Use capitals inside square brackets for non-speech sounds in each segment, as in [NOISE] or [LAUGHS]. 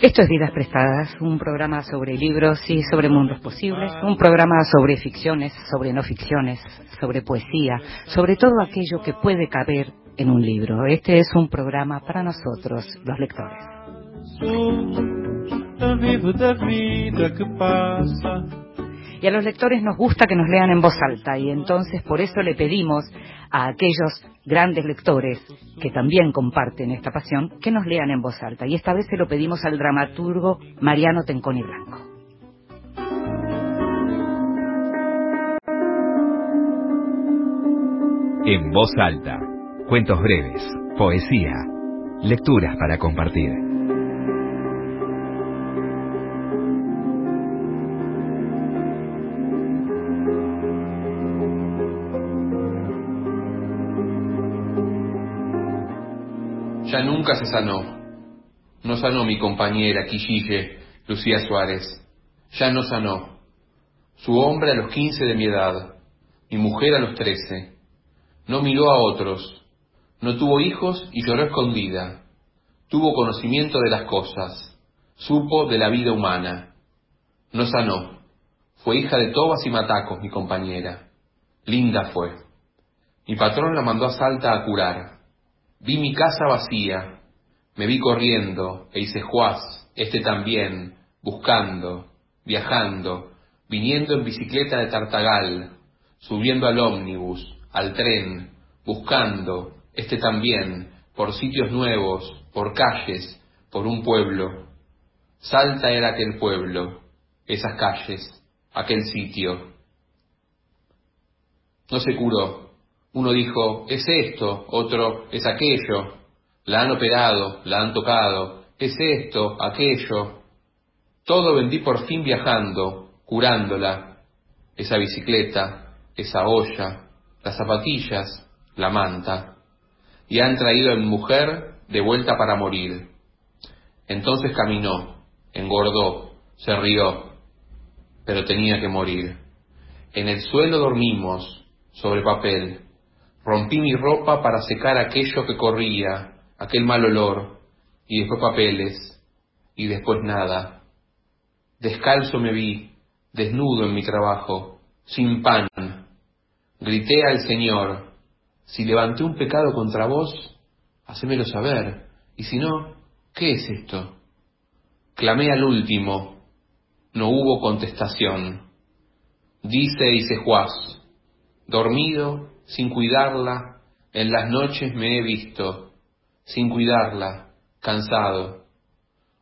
Esto es Vidas Prestadas, un programa sobre libros y sobre mundos posibles, un programa sobre ficciones, sobre no ficciones, sobre poesía, sobre todo aquello que puede caber en un libro. Este es un programa para nosotros, los lectores. Y a los lectores nos gusta que nos lean en voz alta y entonces por eso le pedimos a aquellos grandes lectores que también comparten esta pasión que nos lean en voz alta. Y esta vez se lo pedimos al dramaturgo Mariano Tenconi Blanco. En voz alta, cuentos breves, poesía, lecturas para compartir. Nunca se sanó. No sanó mi compañera Quillille, Lucía Suárez. Ya no sanó. Su hombre a los quince de mi edad, mi mujer a los trece. No miró a otros. No tuvo hijos y lloró escondida. Tuvo conocimiento de las cosas. Supo de la vida humana. No sanó. Fue hija de Tobas y Matacos, mi compañera. Linda fue. Mi patrón la mandó a Salta a curar. Vi mi casa vacía, me vi corriendo, e hice juaz, este también, buscando, viajando, viniendo en bicicleta de Tartagal, subiendo al ómnibus, al tren, buscando, este también, por sitios nuevos, por calles, por un pueblo. Salta era aquel pueblo, esas calles, aquel sitio. No se curó, uno dijo, es esto, otro, es aquello, la han operado, la han tocado, es esto, aquello. Todo vendí por fin viajando, curándola, esa bicicleta, esa olla, las zapatillas, la manta, y han traído a mi mujer de vuelta para morir. Entonces caminó, engordó, se rió, pero tenía que morir. En el suelo dormimos, sobre papel, Rompí mi ropa para secar aquello que corría, aquel mal olor, y después papeles, y después nada. Descalzo me vi, desnudo en mi trabajo, sin pan. Grité al Señor, si levanté un pecado contra vos, hacémelo saber, y si no, ¿qué es esto? Clamé al último, no hubo contestación. Dice y se juaz, dormido, sin cuidarla, en las noches me he visto, sin cuidarla, cansado.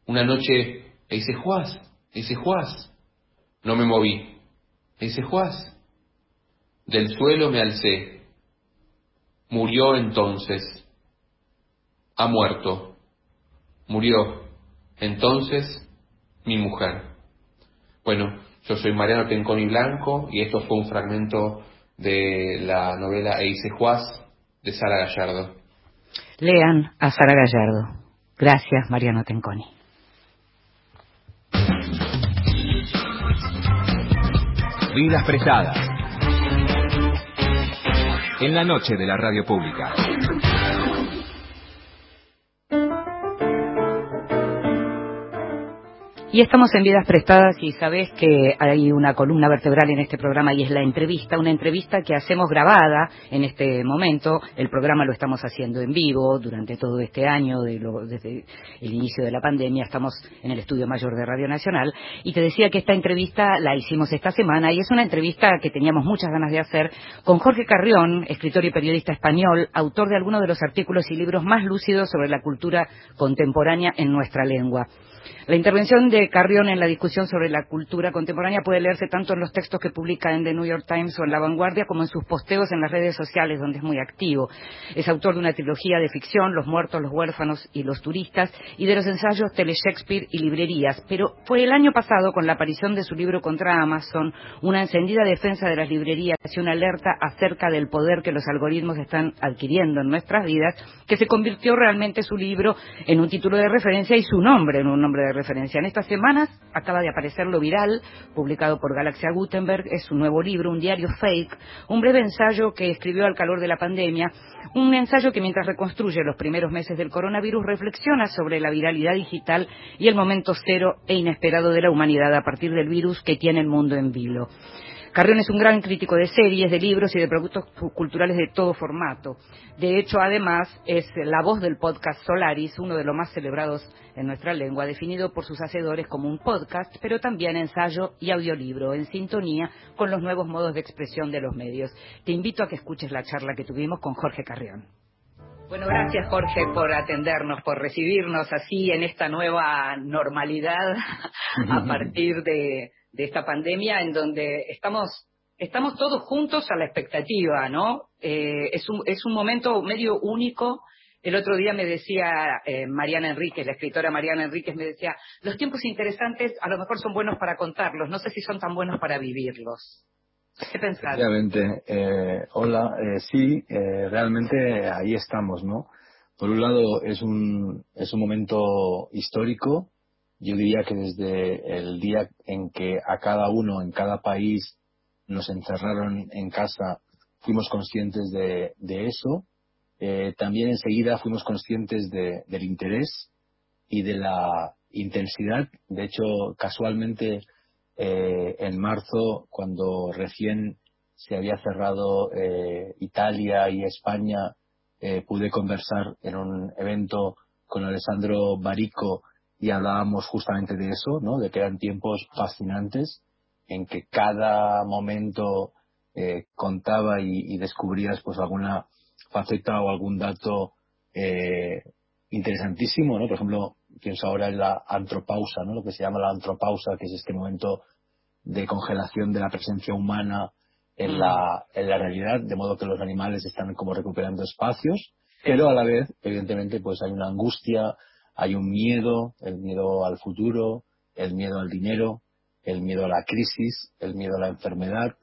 Una noche e hice juaz, e hice juaz. No me moví, e hice juaz. Del suelo me alcé. Murió entonces. Ha muerto. Murió. Entonces, mi mujer. Bueno, yo soy Mariano Tenconi Blanco y esto fue un fragmento de la novela Eise Juaz de Sara Gallardo. Lean a Sara Gallardo. Gracias, Mariano Tenconi. Vidas prestadas. En la noche de la radio pública. Y estamos en Vidas Prestadas y sabes que hay una columna vertebral en este programa y es la entrevista, una entrevista que hacemos grabada en este momento. El programa lo estamos haciendo en vivo durante todo este año, desde el inicio de la pandemia. Estamos en el estudio mayor de Radio Nacional. Y te decía que esta entrevista la hicimos esta semana y es una entrevista que teníamos muchas ganas de hacer con Jorge Carrión, escritor y periodista español, autor de algunos de los artículos y libros más lúcidos sobre la cultura contemporánea en nuestra lengua. La intervención de Carrión en la discusión sobre la cultura contemporánea puede leerse tanto en los textos que publica en The New York Times o en La Vanguardia como en sus posteos en las redes sociales, donde es muy activo. Es autor de una trilogía de ficción, Los muertos, los huérfanos y los turistas, y de los ensayos Tele Shakespeare y librerías. Pero fue el año pasado, con la aparición de su libro contra Amazon, una encendida defensa de las librerías y una alerta acerca del poder que los algoritmos están adquiriendo en nuestras vidas, que se convirtió realmente su libro en un título de referencia y su nombre en un nombre de referencia. En esta semanas acaba de aparecer Lo Viral, publicado por Galaxia Gutenberg. Es un nuevo libro, un diario fake, un breve ensayo que escribió al calor de la pandemia. Un ensayo que mientras reconstruye los primeros meses del coronavirus reflexiona sobre la viralidad digital y el momento cero e inesperado de la humanidad a partir del virus que tiene el mundo en vilo. Carrión es un gran crítico de series, de libros y de productos culturales de todo formato. De hecho, además, es la voz del podcast Solaris, uno de los más celebrados en nuestra lengua, definido por sus hacedores como un podcast, pero también ensayo y audiolibro, en sintonía con los nuevos modos de expresión de los medios. Te invito a que escuches la charla que tuvimos con Jorge Carrión. Bueno, gracias Jorge por atendernos, por recibirnos así en esta nueva normalidad [LAUGHS] a partir de de esta pandemia en donde estamos estamos todos juntos a la expectativa, ¿no? Eh, es, un, es un momento medio único. El otro día me decía eh, Mariana Enríquez, la escritora Mariana Enríquez, me decía, los tiempos interesantes a lo mejor son buenos para contarlos, no sé si son tan buenos para vivirlos. ¿Qué pensás? Eh, hola, eh, sí, eh, realmente ahí estamos, ¿no? Por un lado es un, es un momento histórico, yo diría que desde el día en que a cada uno, en cada país, nos encerraron en casa, fuimos conscientes de, eso. Eh, también enseguida fuimos conscientes del interés y de la intensidad. De hecho, casualmente, eh, en marzo, cuando recién se había cerrado eh, Italia y España, pude conversar en un evento con Alessandro Barico, y hablábamos justamente de eso, ¿no? De que eran tiempos fascinantes en que cada momento eh, contaba y, descubrías pues alguna faceta o algún dato eh, interesantísimo, ¿no? Por ejemplo, pienso ahora en la antropausa, ¿no? Lo que se llama la antropausa, que es este momento de congelación de la presencia humana en la, en la realidad, de modo que los animales están como recuperando espacios, pero a la vez, evidentemente, pues hay una angustia, hay un miedo, el miedo al futuro, el miedo al dinero, el miedo a la crisis, el miedo a la enfermedad,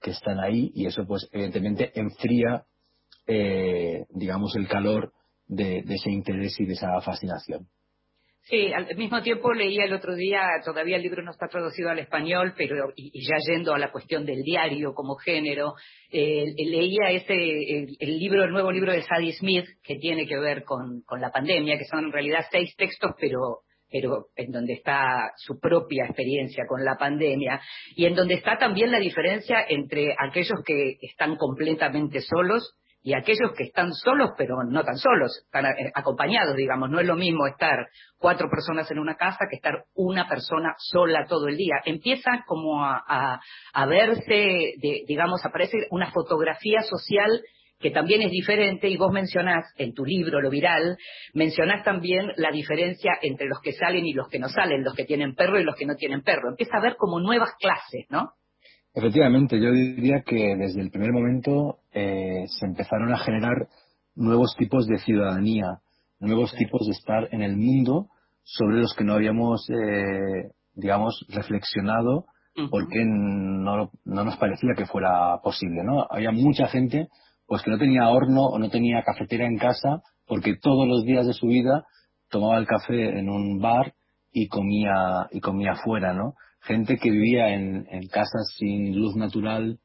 que están ahí y eso pues evidentemente enfría, eh, digamos, el calor de, ese interés y de esa fascinación. Sí, al mismo tiempo leía el otro día, todavía el libro no está traducido al español, pero y, ya yendo a la cuestión del diario como género, eh, leía ese el, libro, el nuevo libro de Sadie Smith que tiene que ver con, con la pandemia, que son en realidad seis textos, pero pero en donde está su propia experiencia con la pandemia y en donde está también la diferencia entre aquellos que están completamente solos y aquellos que están solos, pero no tan solos, están eh, acompañados, digamos, no es lo mismo estar cuatro personas en una casa que estar una persona sola todo el día. Empieza como a, verse, digamos, aparece una fotografía social que también es diferente, y vos mencionás en tu libro, lo viral, mencionás también la diferencia entre los que salen y los que no salen, los que tienen perro y los que no tienen perro. Empieza a ver como nuevas clases, ¿no? Efectivamente, yo diría que desde el primer momento eh, se empezaron a generar nuevos tipos de ciudadanía, nuevos tipos de estar en el mundo sobre los que no habíamos, eh, digamos, reflexionado porque no, no, nos parecía que fuera posible, ¿no? Había mucha gente pues que no tenía horno o no tenía cafetera en casa porque todos los días de su vida tomaba el café en un bar y comía y comía fuera, ¿no? Gente que vivía en, casas sin luz natural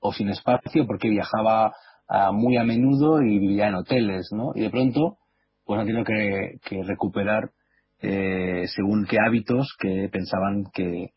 o sin espacio porque viajaba ah, muy a menudo y vivía en hoteles, ¿no? Y de pronto, pues han tenido que, recuperar eh, según qué hábitos que pensaban que,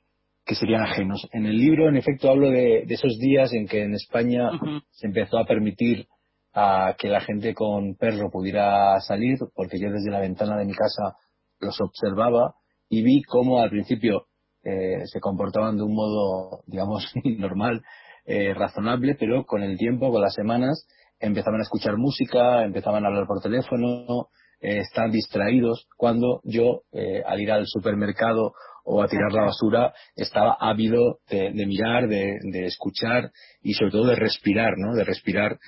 serían ajenos. En el libro, en efecto, hablo de, esos días en que en España se empezó a permitir a que la gente con perro pudiera salir, porque yo desde la ventana de mi casa los observaba y vi cómo al principio eh, se comportaban de un modo, digamos, [LAUGHS] normal, eh, razonable, pero con el tiempo, con las semanas, empezaban a escuchar música, empezaban a hablar por teléfono, eh, están distraídos, cuando yo, al ir al supermercado o a tirar la basura, estaba ávido de, mirar, de, escuchar y sobre todo de respirar, ¿no? De respirar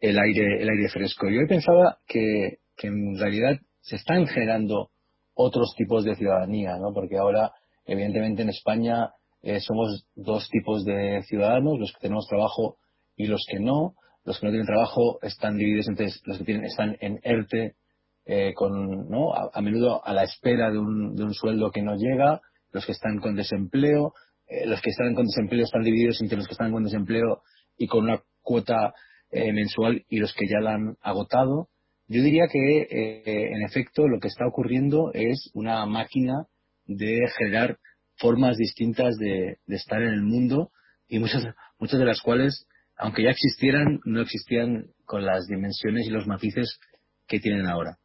el aire, el aire fresco. Yo pensaba que, que en realidad se están generando otros tipos de ciudadanía, ¿no? Porque ahora Evidentemente en España eh, somos dos tipos de ciudadanos, los que tenemos trabajo y los que no. Los que no tienen trabajo están divididos entre los que tienen, están en ERTE, eh, con, ¿no? A, menudo a la espera de un, de un sueldo que no llega los que están con desempleo, eh, los que están con desempleo están divididos entre los que están con desempleo y con una cuota eh, mensual y los que ya la han agotado. Yo diría que, en efecto, lo que está ocurriendo es una máquina de generar formas distintas de, de estar en el mundo y muchas, muchas de las cuales, aunque ya existieran, no existían con las dimensiones y los matices que tienen ahora.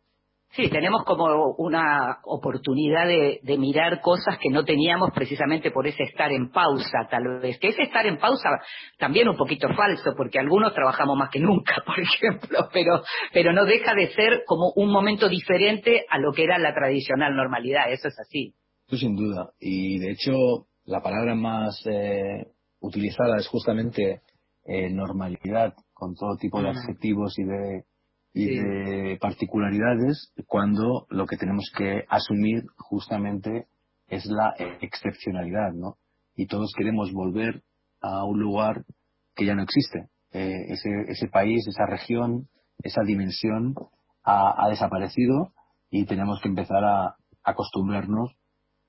Sí, tenemos como una oportunidad de, mirar cosas que no teníamos precisamente por ese estar en pausa, tal vez. Que ese estar en pausa también un poquito falso, porque algunos trabajamos más que nunca, [LAUGHS] por ejemplo, pero, pero no deja de ser como un momento diferente a lo que era la tradicional normalidad, eso es así. Eso sin duda. Y de hecho, la palabra más eh, utilizada es justamente eh, normalidad, con todo tipo de adjetivos y de y de particularidades cuando lo que tenemos que asumir justamente es la excepcionalidad, ¿no? Y todos queremos volver a un lugar que ya no existe. Eh, ese, ese país, esa región, esa dimensión ha, ha desaparecido y tenemos que empezar a acostumbrarnos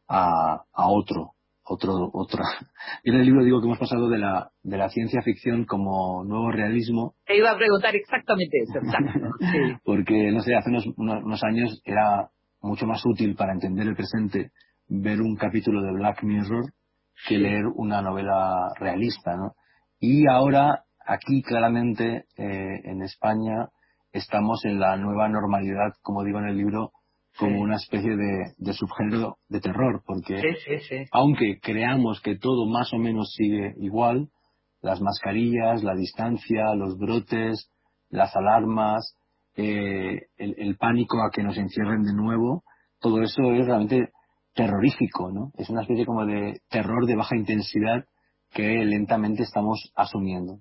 a, a otro, otro, otra. [LAUGHS] Yo en el libro digo que hemos pasado de la, de la ciencia ficción como nuevo realismo. Te iba a preguntar exactamente eso, exacto. [LAUGHS] Porque, no sé, hace unos, unos, años era mucho más útil para entender el presente ver un capítulo de Black Mirror que leer una novela realista, ¿no? Y ahora, aquí claramente, eh, en España, estamos en la nueva normalidad, como digo en el libro, como una especie de, subgénero de terror, porque aunque creamos que todo más o menos sigue igual, las mascarillas, la distancia, los brotes, las alarmas, eh, el, pánico a que nos encierren de nuevo, todo eso es realmente terrorífico, ¿no? Es una especie como de terror de baja intensidad que lentamente estamos asumiendo.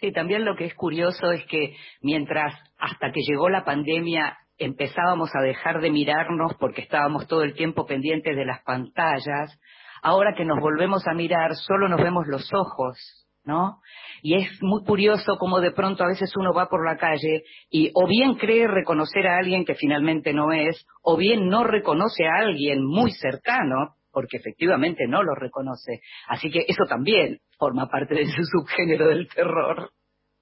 Sí, también lo que es curioso es que mientras hasta que llegó la pandemia empezábamos a dejar de mirarnos porque estábamos todo el tiempo pendientes de las pantallas, ahora que nos volvemos a mirar solo nos vemos los ojos, ¿no? Y es muy curioso cómo de pronto a veces uno va por la calle y o bien cree reconocer a alguien que finalmente no es, o bien no reconoce a alguien muy cercano, porque efectivamente no lo reconoce. Así que eso también forma parte de su subgénero del terror.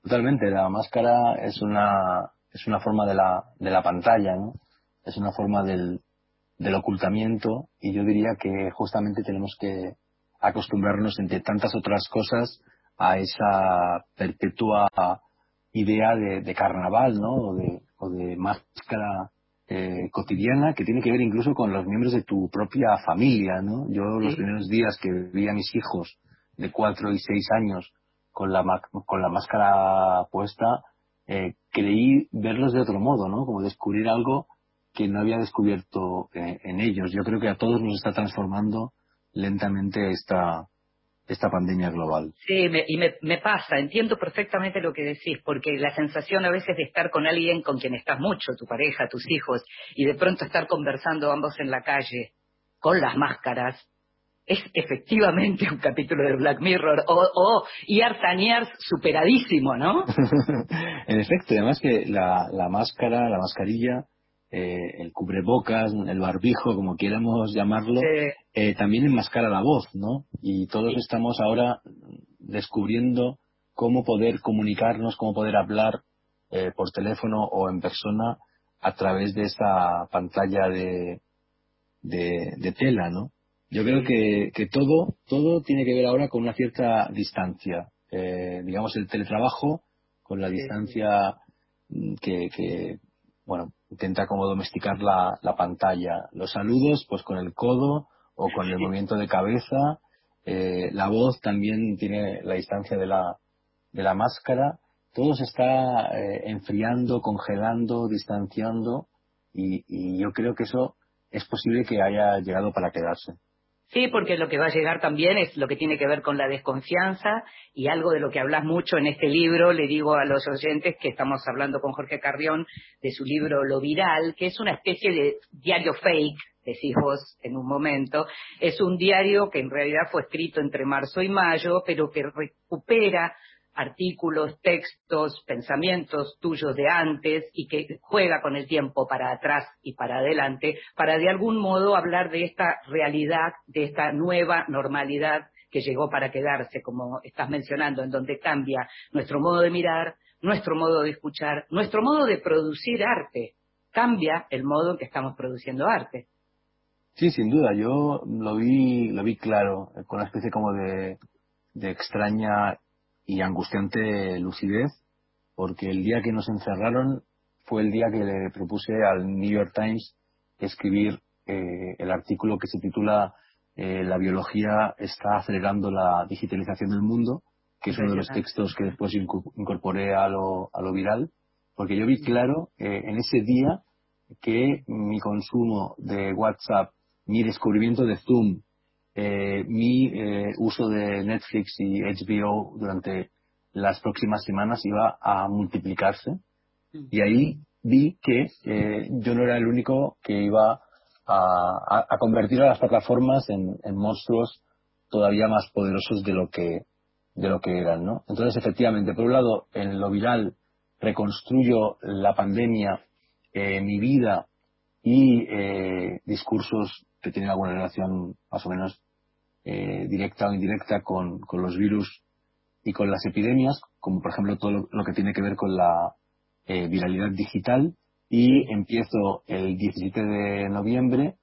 Totalmente, la máscara es una es una forma de la, de la pantalla, ¿no? Es una forma del, del ocultamiento y yo diría que justamente tenemos que acostumbrarnos entre tantas otras cosas a esa perpetua idea de, carnaval, ¿no? O de, o de máscara eh, cotidiana que tiene que ver incluso con los miembros de tu propia familia, ¿no? Yo los primeros días que vi a mis hijos de cuatro y seis años con la, con la máscara puesta, eh, creí verlos de otro modo, ¿no? Como descubrir algo que no había descubierto eh, en ellos. Yo creo que a todos nos está transformando lentamente esta, esta pandemia global. Sí, y me, me, pasa, entiendo perfectamente lo que decís, porque la sensación a veces de estar con alguien con quien estás mucho, tu pareja, tus hijos, y de pronto estar conversando ambos en la calle, con las máscaras, es efectivamente un capítulo de Black Mirror o, o y superadísimo, ¿no? [LAUGHS] en efecto, además que la, la máscara, la mascarilla, eh, el cubrebocas, el barbijo, como quieramos llamarlo, eh, también enmascara la voz, ¿no? Y todos estamos ahora descubriendo cómo poder comunicarnos, cómo poder hablar eh, por teléfono o en persona a través de esa pantalla de, de, de tela, ¿no? Yo creo que, que todo, todo tiene que ver ahora con una cierta distancia. Eh, digamos, el teletrabajo con la distancia mm, que, que, bueno, intenta como domesticar la, la pantalla. Los saludos, pues con el codo o con el [LAUGHS] movimiento de cabeza. Eh, la voz también tiene la distancia de la, de la máscara. Todo se está eh, enfriando, congelando, distanciando y, y yo creo que eso es posible que haya llegado para quedarse. Sí, porque lo que va a llegar también es lo que tiene que ver con la desconfianza y algo de lo que hablas mucho en este libro, le digo a los oyentes que estamos hablando con Jorge Carrión de su libro Lo Viral, que es una especie de diario fake, decís vos en un momento, es un diario que en realidad fue escrito entre marzo y mayo, pero que recupera artículos, textos, pensamientos tuyos de antes y que juega con el tiempo para atrás y para adelante, para de algún modo hablar de esta realidad, de esta nueva normalidad que llegó para quedarse, como estás mencionando, en donde cambia nuestro modo de mirar, nuestro modo de escuchar, nuestro modo de producir arte. Cambia el modo en que estamos produciendo arte. Sí, sin duda. Yo lo vi, lo vi claro, con una especie como de, de extraña y angustiante lucidez, porque el día que nos encerraron fue el día que le propuse al New York Times escribir eh, el artículo que se titula eh, La biología está acelerando la digitalización del mundo, que es uno de los textos que después incorporé a lo, a lo viral, porque yo vi claro eh, en ese día que mi consumo de WhatsApp, mi descubrimiento de Zoom, mi eh, uso de Netflix y HBO durante las próximas semanas iba a multiplicarse. Mm. Y ahí vi que eh, yo no era el único que iba a, convertir a las plataformas en, monstruos todavía más poderosos de lo que de lo que eran, ¿no? Entonces, efectivamente, por un lado, en lo viral reconstruyo la pandemia, mi vida y discursos que tienen alguna relación más o menos eh, directa o indirecta con, los virus y con las epidemias, como por ejemplo todo lo, que tiene que ver con la eh, viralidad digital. Y empiezo el 17 de noviembre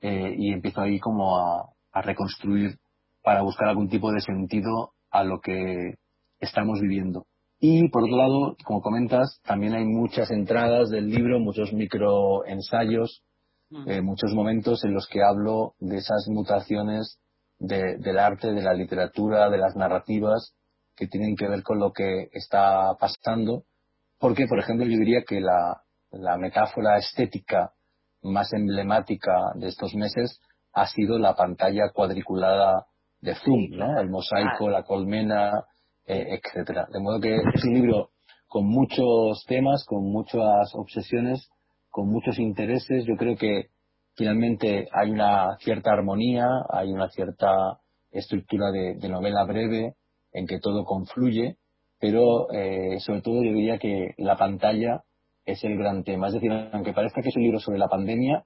eh, y empiezo ahí como a, a reconstruir para buscar algún tipo de sentido a lo que estamos viviendo. Y por otro lado, como comentas, también hay muchas entradas del libro, muchos microensayos, mm. muchos momentos en los que hablo de esas mutaciones del arte, de la literatura, de las narrativas que tienen que ver con lo que está pasando, porque, por ejemplo, yo diría que la, metáfora estética más emblemática de estos meses ha sido la pantalla cuadriculada de Zoom, ¿no? El mosaico, la colmena, eh, etcétera. De modo que es un libro con muchos temas, con muchas obsesiones, con muchos intereses. Yo creo que finalmente hay una cierta armonía, hay una cierta estructura de, novela breve en que todo confluye, pero eh, sobre todo yo diría que la pantalla es el gran tema. Es decir, aunque parezca que es un libro sobre la pandemia,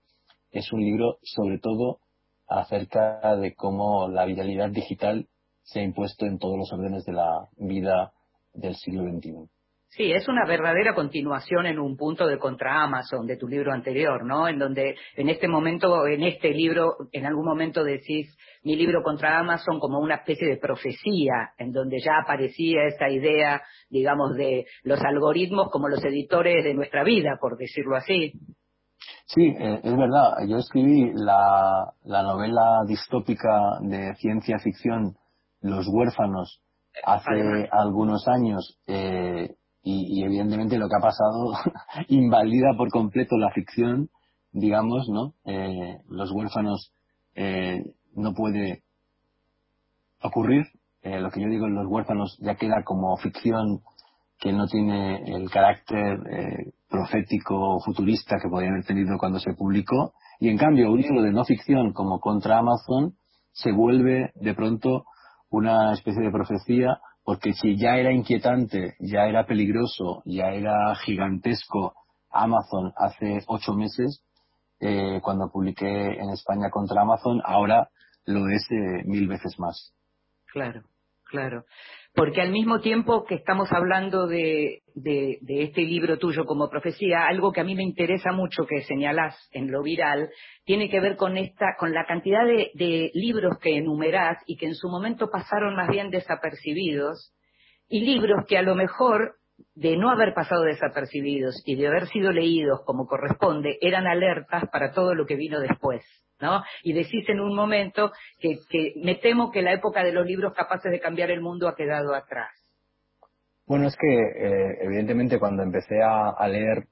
es un libro sobre todo acerca de cómo la viralidad digital se ha impuesto en todos los órdenes de la vida del siglo XXI. Sí, es una verdadera continuación en un punto de contra Amazon de tu libro anterior, ¿no? En donde en este momento, en este libro, en algún momento decís mi libro contra Amazon como una especie de profecía, en donde ya aparecía esa idea, digamos, de los algoritmos como los editores de nuestra vida, por decirlo así. Sí, eh, es verdad. Yo escribí la, novela distópica de ciencia ficción Los huérfanos hace algunos años. Eh, y, evidentemente lo que ha pasado [LAUGHS] invalida por completo la ficción, digamos, ¿no? Eh, los huérfanos eh, no puede ocurrir. Eh, lo que yo digo en los huérfanos ya queda como ficción que no tiene el carácter profético o futurista que podría haber tenido cuando se publicó. Y en cambio, un libro de no ficción como contra Amazon se vuelve de pronto una especie de profecía porque si ya era inquietante, ya era peligroso, ya era gigantesco Amazon hace ocho meses, eh, cuando publiqué en España contra Amazon, ahora lo es eh, mil veces más. Claro, claro. Porque al mismo tiempo que estamos hablando de, este libro tuyo como profecía, algo que a mí me interesa mucho que señalás en lo viral, tiene que ver con esta, con la cantidad de, de libros que enumerás y que en su momento pasaron más bien desapercibidos, y libros que a lo mejor de no haber pasado desapercibidos y de haber sido leídos como corresponde, eran alertas para todo lo que vino después. ¿No? Y decís en un momento que, me temo que la época de los libros capaces de cambiar el mundo ha quedado atrás. Bueno, es que eh, evidentemente cuando empecé a, leer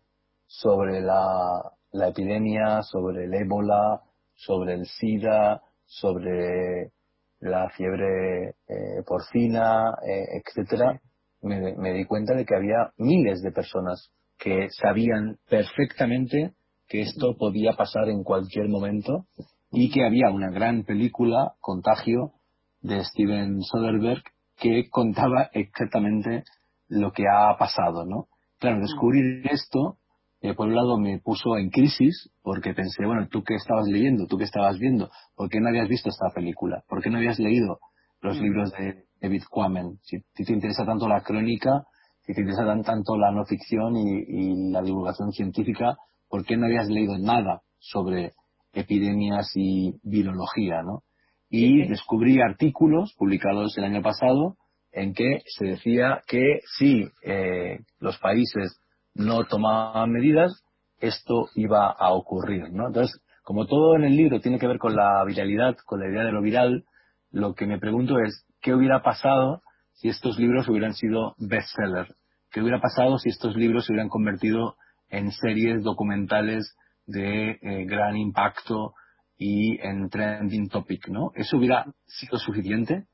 sobre la, epidemia, sobre el ébola, sobre el SIDA, sobre la fiebre eh, porcina, eh, etcétera, me, me, di cuenta de que había miles de personas que sabían perfectamente que esto podía pasar en cualquier momento y que había una gran película, Contagio, de Steven Soderbergh, que contaba exactamente lo que ha pasado, ¿no? Claro, descubrir esto, eh, por un lado me puso en crisis, porque pensé, bueno, tú qué estabas leyendo, tú qué estabas viendo, ¿por qué no habías visto esta película? ¿Por qué no habías leído los mm. libros de David Quammen? Si, te interesa tanto la crónica, si te interesa tanto la no ficción y, la divulgación científica, ¿por qué no habías leído nada sobre epidemias y virología, ¿no? Y descubrí artículos publicados el año pasado en que se decía que si eh, los países no tomaban medidas, esto iba a ocurrir, ¿no? Entonces, como todo en el libro tiene que ver con la viralidad, con la idea de lo viral, lo que me pregunto es, ¿qué hubiera pasado si estos libros hubieran sido bestsellers? ¿Qué hubiera pasado si estos libros se hubieran convertido en series documentales de eh, gran impacto y en trending topic, ¿no? ¿Eso hubiera sido suficiente?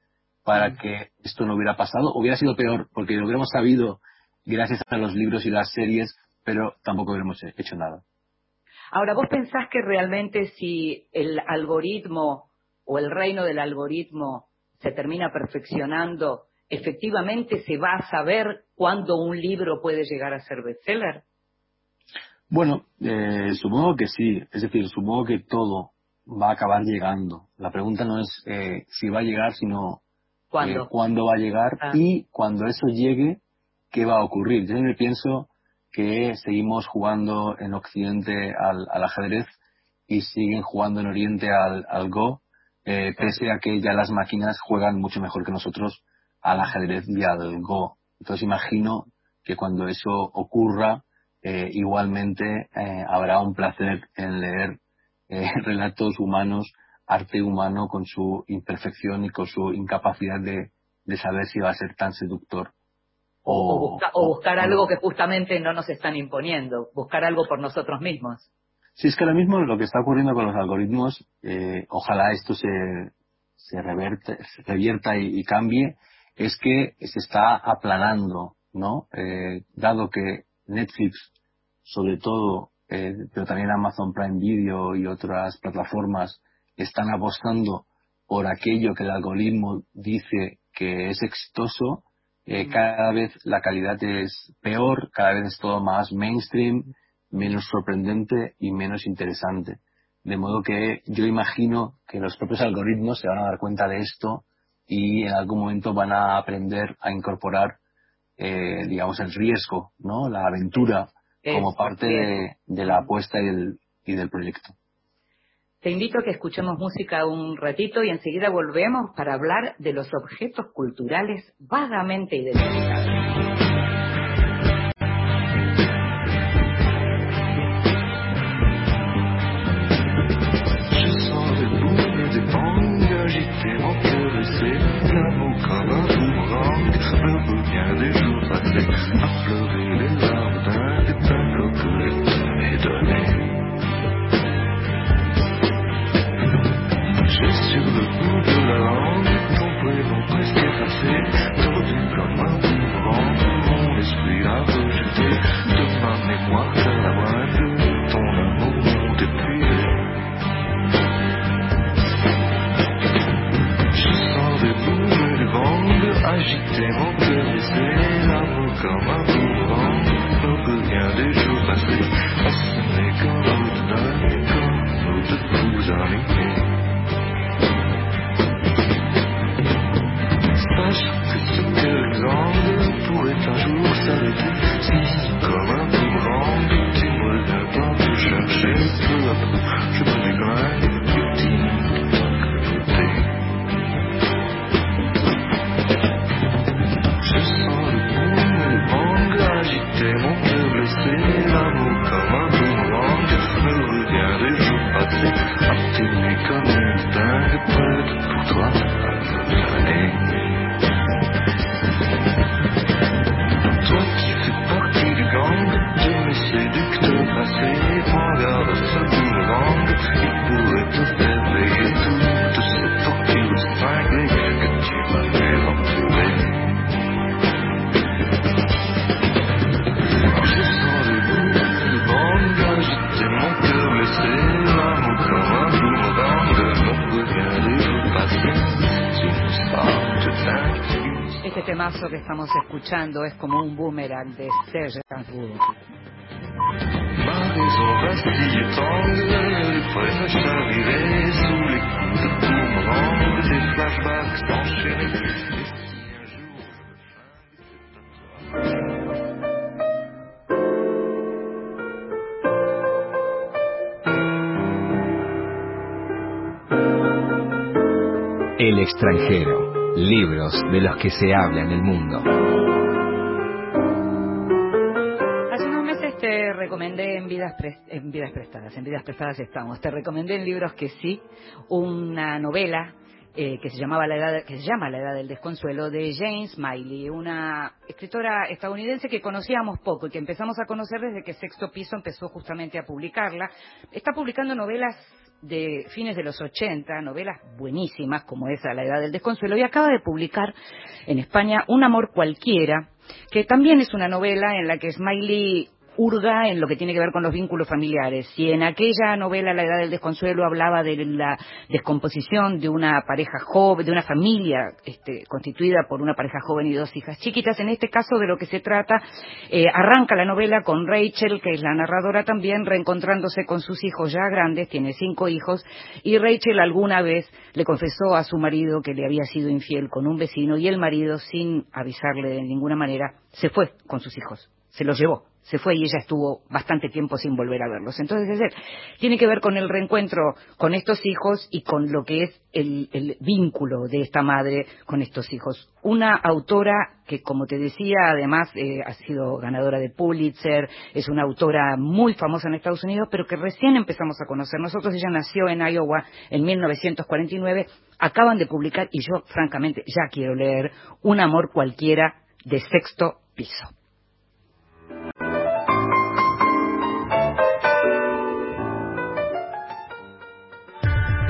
para que esto no hubiera pasado. Hubiera sido peor, porque lo hubiéramos sabido gracias a los libros y las series, pero tampoco hubiéramos hecho nada. Ahora, ¿vos pensás que realmente si el algoritmo o el reino del algoritmo se termina perfeccionando, efectivamente se va a saber cuándo un libro puede llegar a ser bestseller? Bueno, eh, supongo que sí. Es decir, supongo que todo va a acabar llegando. La pregunta no es eh, si va a llegar, sino ¿Cuándo? Eh, cuándo va a llegar ah. y cuando eso llegue, qué va a ocurrir. Yo me pienso que seguimos jugando en Occidente al, ajedrez y siguen jugando en Oriente al, Go, eh, pese a que ya las máquinas juegan mucho mejor que nosotros al ajedrez y al Go. Entonces imagino que cuando eso ocurra, eh, igualmente habrá un placer en leer [LAUGHS] relatos humanos arte humano con su imperfección y con su incapacidad de, saber si va a ser tan seductor. O, buscar algo que justamente no nos están imponiendo, buscar algo por nosotros mismos. Sí, es que ahora mismo lo que está ocurriendo con los algoritmos, eh, ojalá esto se, se, reverte, revierta y, cambie, es que se está aplanando, ¿no? Eh, dado que Netflix, sobre todo, eh, pero también Amazon Prime Video y otras plataformas, están apostando por aquello que el algoritmo dice que es exitoso, eh, cada vez la calidad es peor, cada vez es todo más mainstream, menos sorprendente y menos interesante. De modo que yo imagino que los propios algoritmos se van a dar cuenta de esto y en algún momento van a aprender a incorporar, eh, digamos, el riesgo, ¿no? La aventura como parte de, de la apuesta y del, y del proyecto. Te invito a que escuchemos música un ratito y enseguida volvemos para hablar de los objetos culturales vagamente identificados. L'amour blue escuchando es como un boomerang de Serge Gainsbourg. El extranjero, libros de los que se habla en el mundo. Vidas prestadas, en vidas prestadas estamos, te recomendé en libros que sí, una novela eh, que se llamaba la edad que se llama la edad del desconsuelo de James Miley una escritora estadounidense que conocíamos poco y que empezamos a conocer desde que Sexto Piso empezó justamente a publicarla. Está publicando novelas de fines de los 80, novelas buenísimas como esa, La Edad del Desconsuelo, y acaba de publicar en España Un Amor Cualquiera, que también es una novela en la que Smiley hurga en lo que tiene que ver con los vínculos familiares. Si en aquella novela La Edad del Desconsuelo hablaba de la descomposición de una pareja joven, de una familia este, constituida por una pareja joven y dos hijas chiquitas, en este caso de lo que se trata, eh, arranca la novela con Rachel, que es la narradora también, reencontrándose con sus hijos ya grandes, tiene cinco hijos, y Rachel alguna vez le confesó a su marido que le había sido infiel con un vecino y el marido, sin avisarle de ninguna manera, se fue con sus hijos, se los llevó se fue y ella estuvo bastante tiempo sin volver a verlos. Entonces, es tiene que ver con el reencuentro con estos hijos y con lo que es el, vínculo de esta madre con estos hijos. Una autora que, como te decía, además eh, ha sido ganadora de Pulitzer, es una autora muy famosa en Estados Unidos, pero que recién empezamos a conocer. Nosotros, ella nació en Iowa en 1949, acaban de publicar, y yo, francamente, ya quiero leer Un amor cualquiera de sexto piso.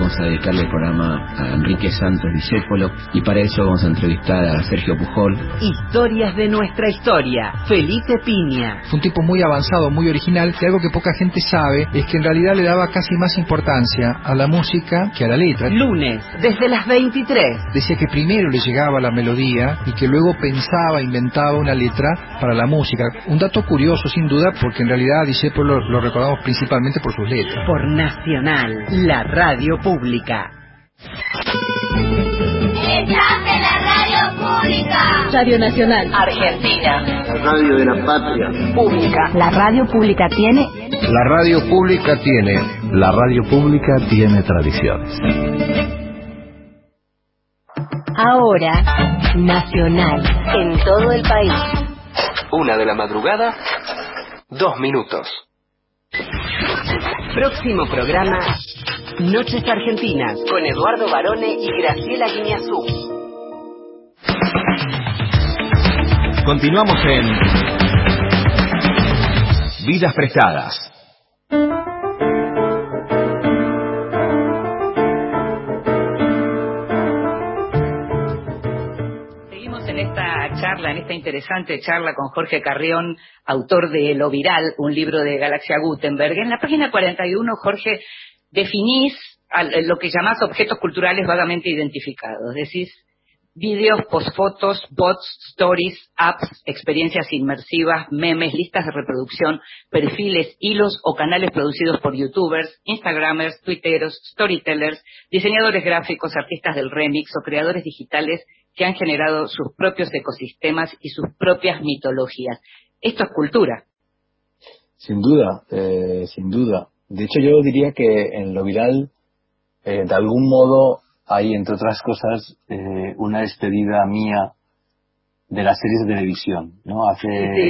Vamos a dedicarle el programa a Enrique Santos Discépolo y para eso vamos a entrevistar a Sergio Pujol. Historias de nuestra historia. Felipe Piña. Fue un tipo muy avanzado, muy original, que algo que poca gente sabe es que en realidad le daba casi más importancia a la música que a la letra. Lunes, desde las 23. Decía que primero le llegaba la melodía y que luego pensaba, inventaba una letra para la música. Un dato curioso, sin duda, porque en realidad a Discépolo lo recordamos principalmente por sus letras. Por Nacional, la radio pública. ¡Estás en la radio pública! Radio Nacional. Argentina. La radio de la patria. Pública. La radio pública tiene... La radio pública tiene... La radio pública tiene tradiciones. Ahora, Nacional. En todo el país. Una de la madrugada, dos minutos. Próximo programa, Noches Argentinas, con Eduardo Barone y Graciela Guiñazú. Continuamos en Vidas Prestadas. En esta interesante charla con Jorge Carrión, autor de Lo Viral, un libro de Galaxia Gutenberg. En la página 41, Jorge, definís lo que llamás objetos culturales vagamente identificados. Decís vídeos, postfotos, bots, stories, apps, experiencias inmersivas, memes, listas de reproducción, perfiles, hilos o canales producidos por youtubers, instagramers, twitteros, storytellers, diseñadores gráficos, artistas del remix o creadores digitales que han generado sus propios ecosistemas y sus propias mitologías. Esto es cultura. Sin duda, eh, sin duda. De hecho, yo diría que en lo viral, eh, de algún modo, hay, entre otras cosas, eh, una despedida mía de las series de televisión, ¿no? Hace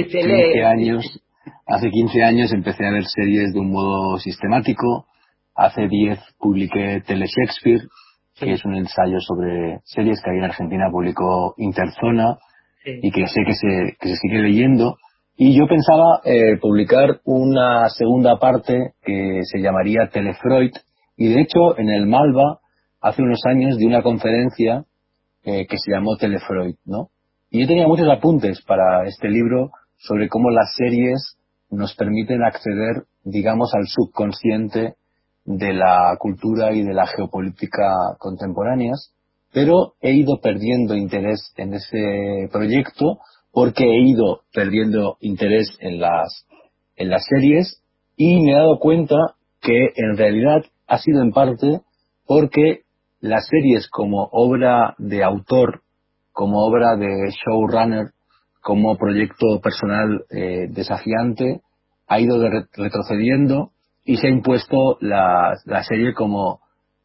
15 años, hace 15 años empecé a ver series de un modo sistemático. Hace 10 publiqué Tele Shakespeare, que es un ensayo sobre series que aquí en Argentina publicó Interzona y que sé que se, que se sigue leyendo. Y yo pensaba eh, publicar una segunda parte que se llamaría Telefreud. Y de hecho, en el Malva, hace unos años, di una conferencia eh, que se llamó Telefreud, ¿no? Y yo tenía muchos apuntes para este libro sobre cómo las series nos permiten acceder, digamos, al subconsciente de la cultura y de la geopolítica contemporáneas. pero he ido perdiendo interés en ese proyecto porque he ido perdiendo interés en las, en las series y me he dado cuenta que en realidad ha sido en parte porque las series como obra de autor, como obra de showrunner, como proyecto personal eh, desafiante, ha ido retrocediendo y se ha impuesto la, la serie como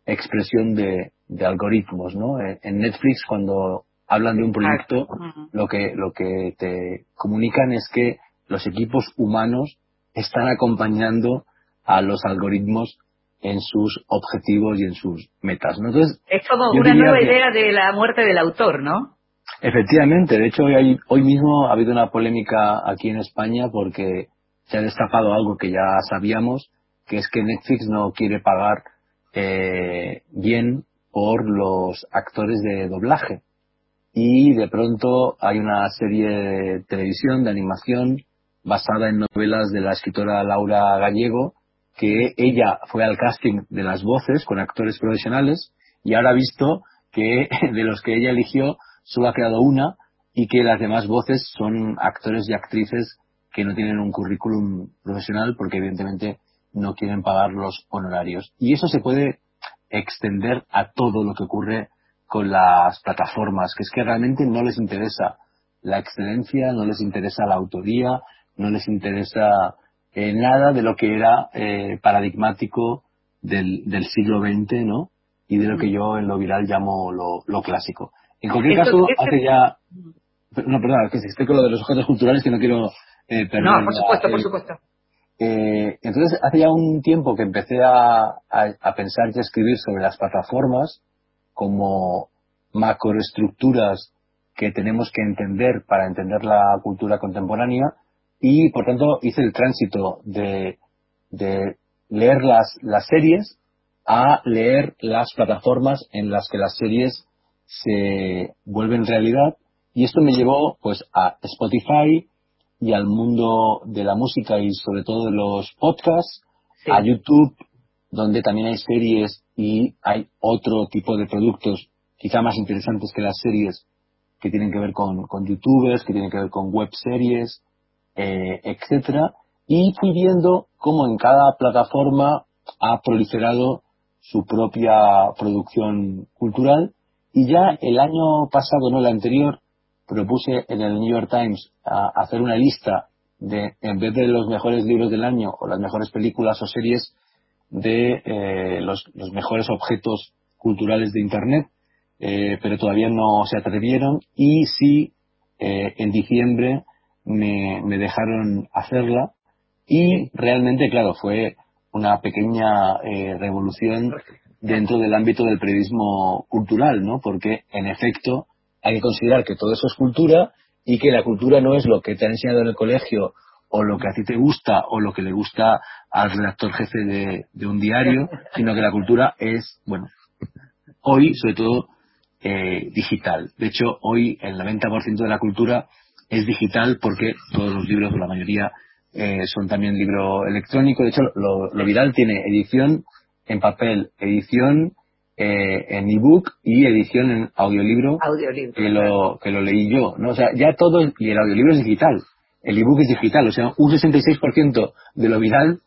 expresión de, de algoritmos, ¿no? En Netflix cuando hablan de un proyecto, lo que, lo que te comunican es que los equipos humanos están acompañando a los algoritmos en sus objetivos y en sus metas. ¿no? Entonces, es como una nueva idea de la muerte del autor, ¿no? Efectivamente, de hecho hoy, hoy mismo ha habido una polémica aquí en España porque se ha destapado algo que ya sabíamos, que es que Netflix no quiere pagar eh, bien por los actores de doblaje y de pronto hay una serie de televisión, de animación, basada en novelas de la escritora Laura Gallego, que ella fue al casting de las voces con actores profesionales y ahora ha visto que [LAUGHS] de los que ella eligió solo ha quedado una y que las demás voces son actores y actrices que no tienen un currículum profesional porque evidentemente no quieren pagar los honorarios. Y eso se puede extender a todo lo que ocurre con las plataformas, que es que realmente no les interesa la excelencia, no les interesa la autoría, no les interesa eh, nada de lo que era eh, paradigmático del, del, siglo XX, ¿no? Y de lo que yo en lo viral llamo lo, lo clásico. En cualquier caso, hace ya... No, perdón, que estoy con lo de los objetos culturales que no quiero eh, perder. No, por supuesto, por supuesto. Eh, entonces, hace ya un tiempo que empecé a, a, a pensar y a escribir sobre las plataformas como macroestructuras que tenemos que entender para entender la cultura contemporánea y por tanto hice el tránsito de, de leer las, las series a leer las plataformas en las que las series se vuelven realidad. Y esto me llevó pues a Spotify y al mundo de la música y sobre todo de los podcasts, a YouTube, donde también hay series y hay otro tipo de productos quizá más interesantes que las series que tienen que ver con, con youtubers, que tienen que ver con web series, eh, etcétera, y fui viendo cómo en cada plataforma ha proliferado su propia producción cultural. Y ya el año pasado, no el anterior, propuse en el New York Times a hacer una lista de, en vez de los mejores libros del año o las mejores películas o series, de eh, los, mejores objetos culturales de Internet, eh, pero todavía no se atrevieron. Y sí, eh, en diciembre me, me, dejaron hacerla y realmente, claro, fue una pequeña eh, revolución dentro del ámbito del periodismo cultural, ¿no? Porque, en efecto, hay que considerar que todo eso es cultura y que la cultura no es lo que te han enseñado en el colegio o lo que a ti te gusta o lo que le gusta al redactor jefe de, de un diario, sino que la cultura es, bueno, hoy sobre todo eh, digital. De hecho, hoy el 90% de la cultura es digital porque todos los libros, la mayoría, eh, son también libro electrónico. De hecho, lo, lo viral tiene edición en papel, edición eh, en ebook y edición en audiolibro, audiolibro que, lo, que lo leí yo. ¿no? O sea, ya todo, y el audiolibro es digital el ebook es digital, o sea, un 66% de lo viral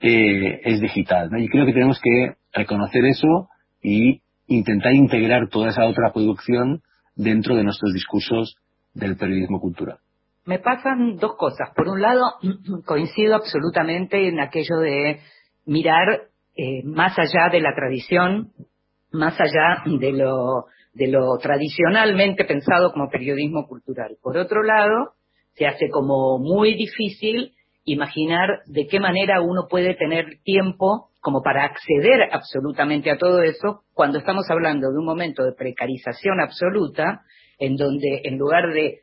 eh, es digital. ¿no? Y creo que tenemos que reconocer eso y intentar integrar toda esa otra producción dentro de nuestros discursos del periodismo cultural. Me pasan dos cosas. Por un lado, [CLEARS THROAT] coincido absolutamente en aquello de mirar eh, más allá de la tradición, más allá de lo, de lo tradicionalmente pensado como periodismo cultural. Por otro lado, se hace como muy difícil imaginar de qué manera uno puede tener tiempo como para acceder absolutamente a todo eso cuando estamos hablando de un momento de precarización absoluta en donde en lugar de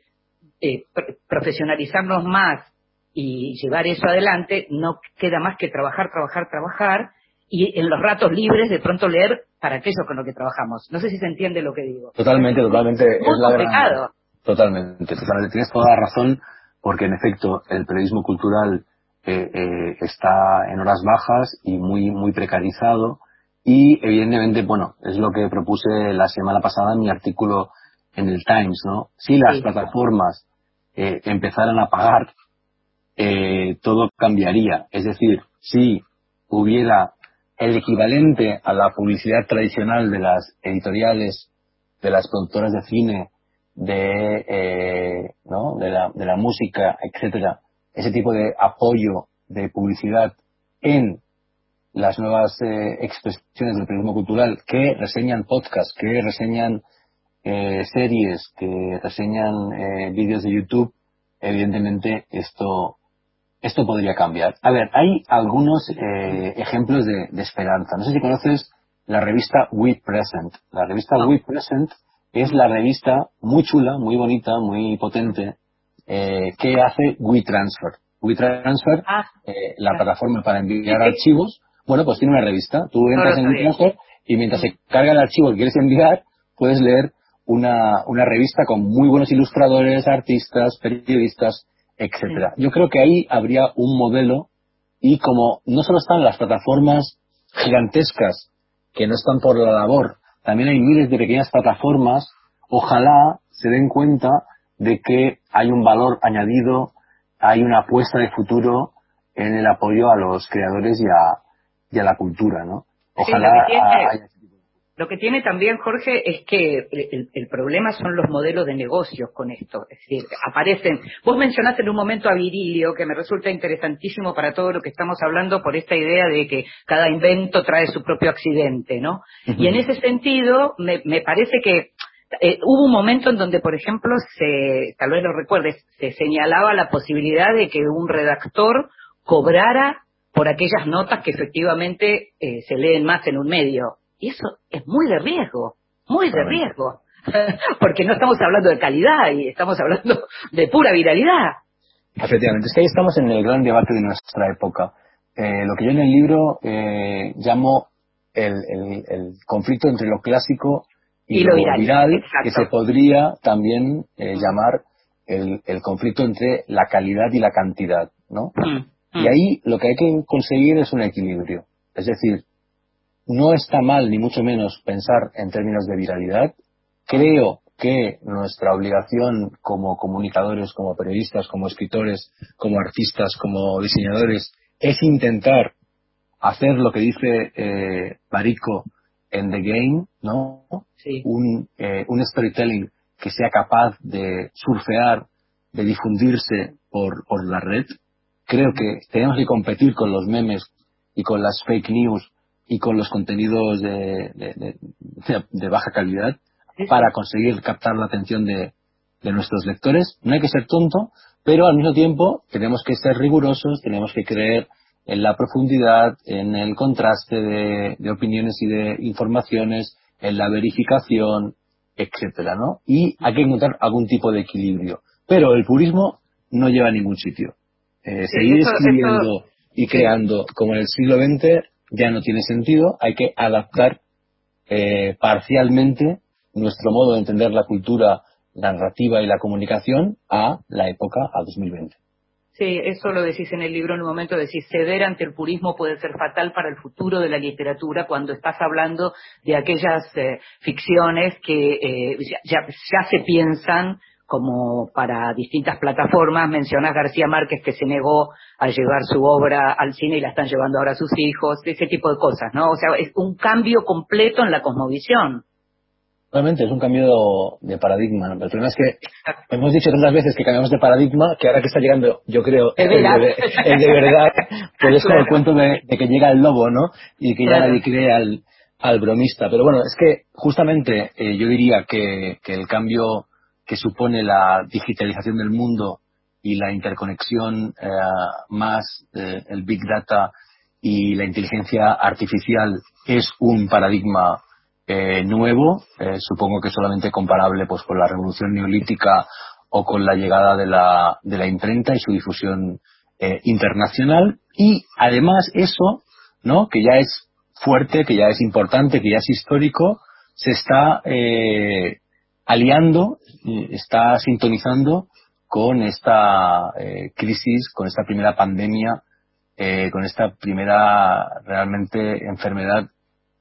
eh, profesionalizarnos más y llevar eso adelante, no queda más que trabajar, trabajar, trabajar y en los ratos libres de pronto leer para aquello con lo que trabajamos. No sé si se entiende lo que digo. Totalmente, totalmente. es complicado. Totalmente, totalmente. Tienes toda la razón, porque en efecto el periodismo cultural eh, eh, está en horas bajas y muy, muy precarizado. Y evidentemente, bueno, es lo que propuse la semana pasada en mi artículo en el Times, ¿no? Si las plataformas eh, empezaran a pagar, eh, todo cambiaría. Es decir, si hubiera el equivalente a la publicidad tradicional de las editoriales, de las productoras de cine, de, eh, ¿no? de, la, de la música, etcétera, ese tipo de apoyo de publicidad en las nuevas eh, expresiones del periodismo cultural que reseñan podcasts, que reseñan eh, series, que reseñan eh, vídeos de YouTube, evidentemente esto esto podría cambiar. A ver, hay algunos eh, ejemplos de, de, esperanza. No sé si conoces la revista We Present. La revista We Present es la revista muy chula, muy bonita, muy potente, eh, que hace WeTransfer. WeTransfer, ah, eh, la plataforma para enviar archivos, bueno, pues tiene una revista. Tú entras en WeTransfer y mientras se carga el archivo que quieres enviar, puedes leer una, una revista con muy buenos ilustradores, artistas, periodistas, etcétera. Yo creo que ahí habría un modelo y como no solo están las plataformas gigantescas que no están por la labor, también hay miles de pequeñas plataformas, ojalá se den cuenta de que hay un valor añadido, hay una apuesta de futuro en el apoyo a los creadores y a, y a la cultura, ¿no? Ojalá haya lo que tiene también, Jorge, es que el, problema son los modelos de negocios con esto. Es decir, aparecen. Vos mencionaste en un momento a Virilio, que me resulta interesantísimo para todo lo que estamos hablando por esta idea de que cada invento trae su propio accidente, ¿no? Y en ese sentido, me, parece que eh, hubo un momento en donde, por ejemplo, se, tal vez lo recuerdes, se señalaba la posibilidad de que un redactor cobrara por aquellas notas que efectivamente eh, se leen más en un medio y eso es muy de riesgo, muy de riesgo. [LAUGHS] Porque no estamos hablando de calidad y estamos hablando de pura viralidad. Efectivamente, es que ahí estamos en el gran debate de nuestra época. Eh, lo que yo en el libro eh, llamo el, conflicto entre lo clásico y, lo, viral, que se podría también eh, llamar el, conflicto entre la calidad y la cantidad, ¿no? Mm, y mm. ahí lo que hay que conseguir es un equilibrio. Es decir, no está mal, ni mucho menos, pensar en términos de viralidad. Creo que nuestra obligación como comunicadores, como periodistas, como escritores, como artistas, como diseñadores, es intentar hacer lo que dice eh, Barico en The Game, ¿no? Un, eh, un storytelling que sea capaz de surfear, de difundirse por, por la red. Creo que tenemos que competir con los memes y con las fake news y con los contenidos de, de, baja calidad para conseguir captar la atención de, nuestros lectores. No hay que ser tonto, pero al mismo tiempo tenemos que ser rigurosos, tenemos que creer en la profundidad, en el contraste de, opiniones y de informaciones, en la verificación, etcétera, ¿no? Y hay que encontrar algún tipo de equilibrio. Pero el purismo no lleva a ningún sitio. Eh, seguir escribiendo y creando como en el siglo XX ya no tiene sentido, hay que adaptar eh, parcialmente nuestro modo de entender la cultura, la narrativa y la comunicación a la época, a 2020. Sí, eso lo decís en el libro en un momento, decís, ceder ante el purismo puede ser fatal para el futuro de la literatura cuando estás hablando de aquellas eh, ficciones que eh, ya, ya se piensan como para distintas plataformas. Mencionas García Márquez que se negó a llevar su obra al cine y la están llevando ahora sus hijos, ese tipo de cosas, ¿no? O sea, es un cambio completo en la cosmovisión. Realmente es un cambio de paradigma. El problema es que hemos dicho tantas veces que cambiamos de paradigma que ahora que está llegando, yo creo, el de, verdad, pues es como el cuento de, que llega el lobo, ¿no? Y que ya nadie cree al, al bromista. Pero bueno, es que justamente eh, yo diría que, que el cambio que supone la digitalización del mundo y la interconexión eh, más eh, el big data y la inteligencia artificial es un paradigma eh, nuevo, supongo que solamente comparable pues con la revolución neolítica o con la llegada de la, de la imprenta y su difusión internacional y además eso, ¿no? que ya es fuerte, que ya es importante, que ya es histórico, se está aliando, está sintonizando con esta eh, crisis, con esta primera pandemia, eh, con esta primera realmente enfermedad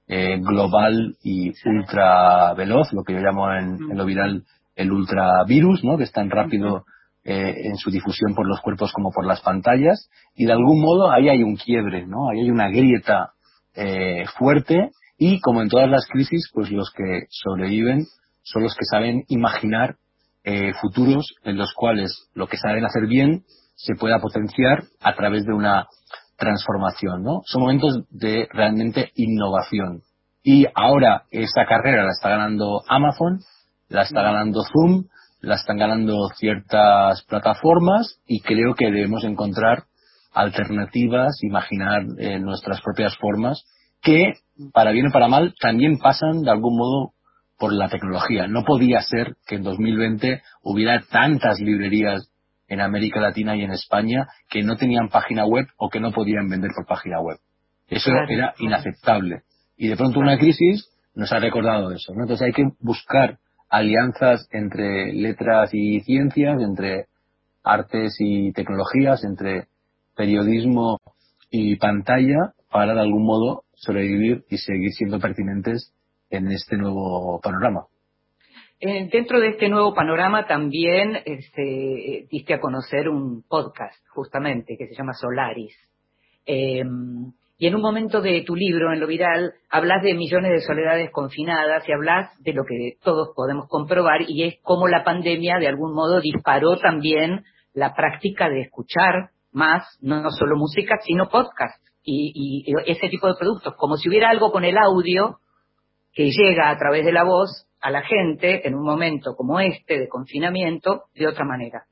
eh, global y ultra veloz, lo que yo llamo en, en lo viral el ultravirus, ¿no? que es tan rápido eh, en su difusión por los cuerpos como por las pantallas, y de algún modo ahí hay un quiebre, ¿no? ahí hay una grieta eh, fuerte, y como en todas las crisis, pues los que sobreviven son los que saben imaginar eh, futuros en los cuales lo que saben hacer bien se pueda potenciar a través de una transformación, ¿no? Son momentos de realmente innovación. Y ahora esa carrera la está ganando Amazon, la está ganando Zoom, la están ganando ciertas plataformas y creo que debemos encontrar alternativas, imaginar eh, nuestras propias formas que, para bien o para mal, también pasan de algún modo por la tecnología. No podía ser que en 2020 hubiera tantas librerías en América Latina y en España que no tenían página web o que no podían vender por página web. Eso era inaceptable. Y de pronto una crisis nos ha recordado eso. Entonces hay que buscar alianzas entre letras y ciencias, entre artes y tecnologías, entre periodismo y pantalla para de algún modo sobrevivir y seguir siendo pertinentes en este nuevo panorama. Dentro de este nuevo panorama también este, diste a conocer un podcast, justamente, que se llama Solaris. Em, y en un momento de tu libro, en lo viral, hablas de millones de soledades confinadas y hablas de lo que todos podemos comprobar y es cómo la pandemia de algún modo disparó también la práctica de escuchar más, no solo música, sino podcast y, y ese tipo de productos, como si hubiera algo con el audio que llega a través de la voz a la gente en un momento como este de confinamiento de otra manera.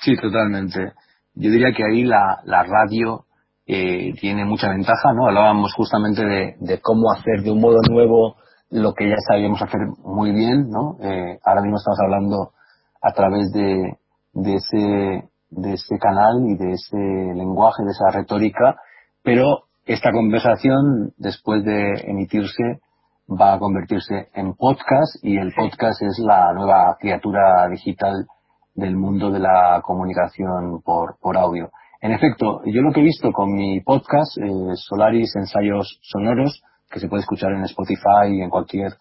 Sí, totalmente. Yo diría que ahí la, la radio eh, tiene mucha ventaja, ¿no? Hablábamos justamente de, de, cómo hacer de un modo nuevo lo que ya sabíamos hacer muy bien, ¿no? Eh, ahora mismo estamos hablando a través de, de, ese, de ese canal y de ese lenguaje, de esa retórica, pero esta conversación, después de emitirse, va a convertirse en podcast y el podcast es la nueva criatura digital del mundo de la comunicación por, por audio. En efecto, yo lo que he visto con mi podcast, eh, Solaris Ensayos Sonoros, que se puede escuchar en Spotify y en cualquier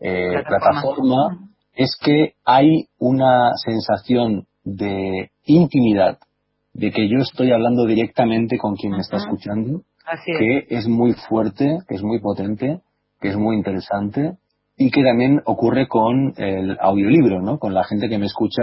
eh, plataforma, es que hay una sensación de intimidad, de que yo estoy hablando directamente con quien me está escuchando, que es muy fuerte, que es muy potente que es muy interesante y que también ocurre con el audiolibro, ¿no? Con la gente que me escucha